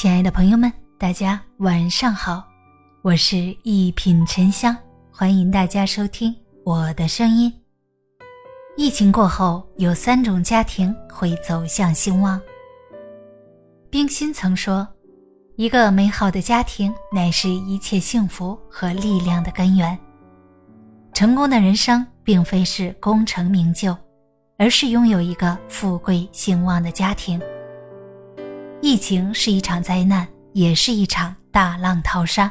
亲爱的朋友们，大家晚上好，我是一品沉香，欢迎大家收听我的声音。疫情过后，有三种家庭会走向兴旺。冰心曾说：“一个美好的家庭乃是一切幸福和力量的根源。”成功的人生并非是功成名就，而是拥有一个富贵兴旺的家庭。疫情是一场灾难，也是一场大浪淘沙。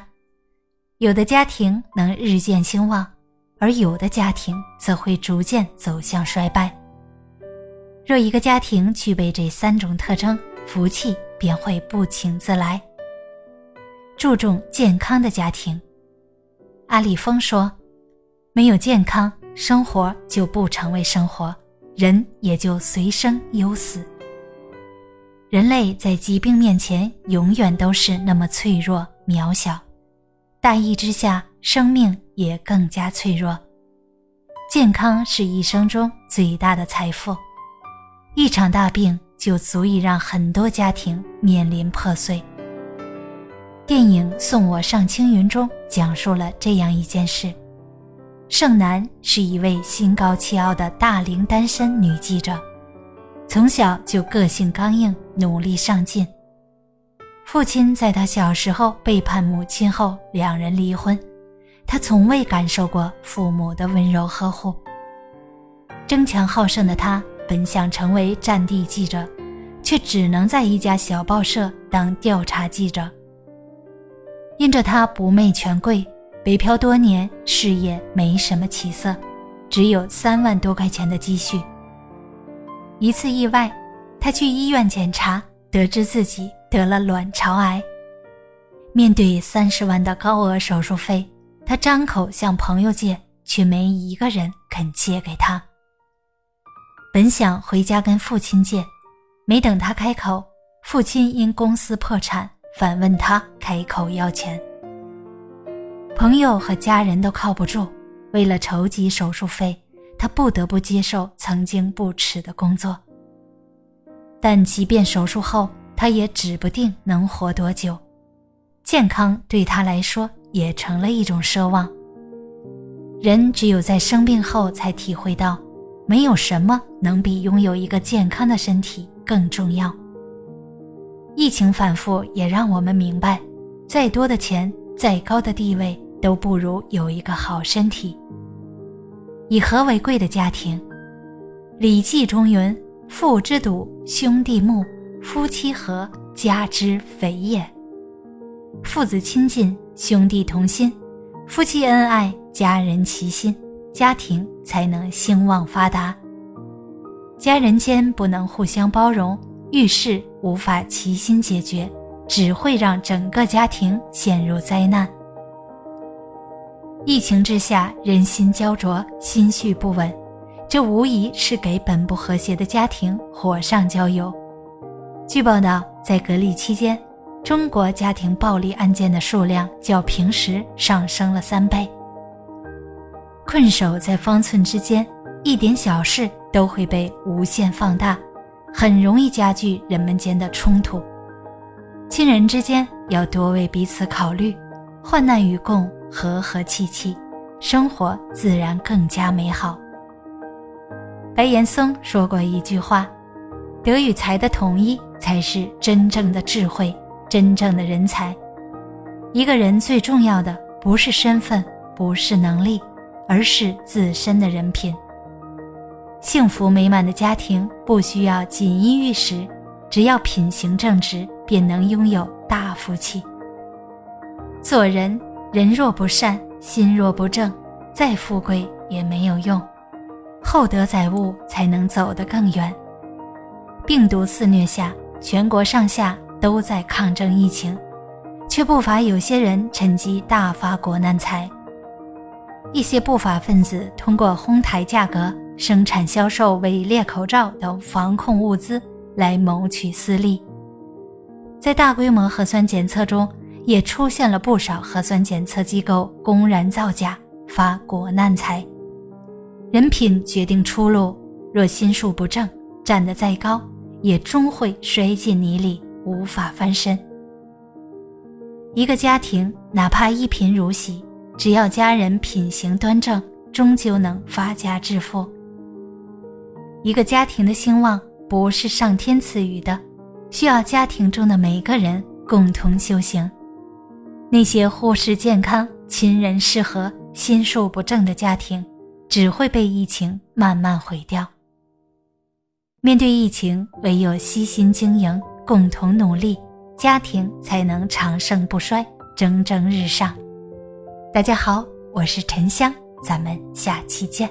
有的家庭能日渐兴旺，而有的家庭则会逐渐走向衰败。若一个家庭具备这三种特征，福气便会不请自来。注重健康的家庭，阿里峰说：“没有健康，生活就不成为生活，人也就随生忧死。”人类在疾病面前永远都是那么脆弱渺小，大意之下，生命也更加脆弱。健康是一生中最大的财富，一场大病就足以让很多家庭面临破碎。电影《送我上青云》中讲述了这样一件事：盛楠是一位心高气傲的大龄单身女记者。从小就个性刚硬，努力上进。父亲在他小时候背叛母亲后，两人离婚。他从未感受过父母的温柔呵护。争强好胜的他本想成为战地记者，却只能在一家小报社当调查记者。因着他不媚权贵，北漂多年，事业没什么起色，只有三万多块钱的积蓄。一次意外，他去医院检查，得知自己得了卵巢癌。面对三十万的高额手术费，他张口向朋友借，却没一个人肯借给他。本想回家跟父亲借，没等他开口，父亲因公司破产，反问他开口要钱。朋友和家人都靠不住，为了筹集手术费。他不得不接受曾经不耻的工作，但即便手术后，他也指不定能活多久。健康对他来说也成了一种奢望。人只有在生病后，才体会到，没有什么能比拥有一个健康的身体更重要。疫情反复也让我们明白，再多的钱，再高的地位，都不如有一个好身体。以和为贵的家庭，《礼记》中云：“父之笃，兄弟睦；夫妻和，家之肥也。”父子亲近，兄弟同心，夫妻恩爱，家人齐心，家庭才能兴旺发达。家人间不能互相包容，遇事无法齐心解决，只会让整个家庭陷入灾难。疫情之下，人心焦灼，心绪不稳，这无疑是给本不和谐的家庭火上浇油。据报道，在隔离期间，中国家庭暴力案件的数量较平时上升了三倍。困守在方寸之间，一点小事都会被无限放大，很容易加剧人们间的冲突。亲人之间要多为彼此考虑，患难与共。和和气气，生活自然更加美好。白岩松说过一句话：“德与才的统一才是真正的智慧，真正的人才。”一个人最重要的不是身份，不是能力，而是自身的人品。幸福美满的家庭不需要锦衣玉食，只要品行正直，便能拥有大福气。做人。人若不善，心若不正，再富贵也没有用。厚德载物，才能走得更远。病毒肆虐下，全国上下都在抗争疫情，却不乏有些人趁机大发国难财。一些不法分子通过哄抬价格、生产销售伪劣口罩等防控物资来谋取私利。在大规模核酸检测中。也出现了不少核酸检测机构公然造假、发国难财。人品决定出路，若心术不正，站得再高，也终会摔进泥里，无法翻身。一个家庭哪怕一贫如洗，只要家人品行端正，终究能发家致富。一个家庭的兴旺不是上天赐予的，需要家庭中的每个人共同修行。那些忽视健康、亲人失和、心术不正的家庭，只会被疫情慢慢毁掉。面对疫情，唯有悉心经营，共同努力。家庭才能长盛不衰，蒸蒸日上。大家好，我是沉香，咱们下期见。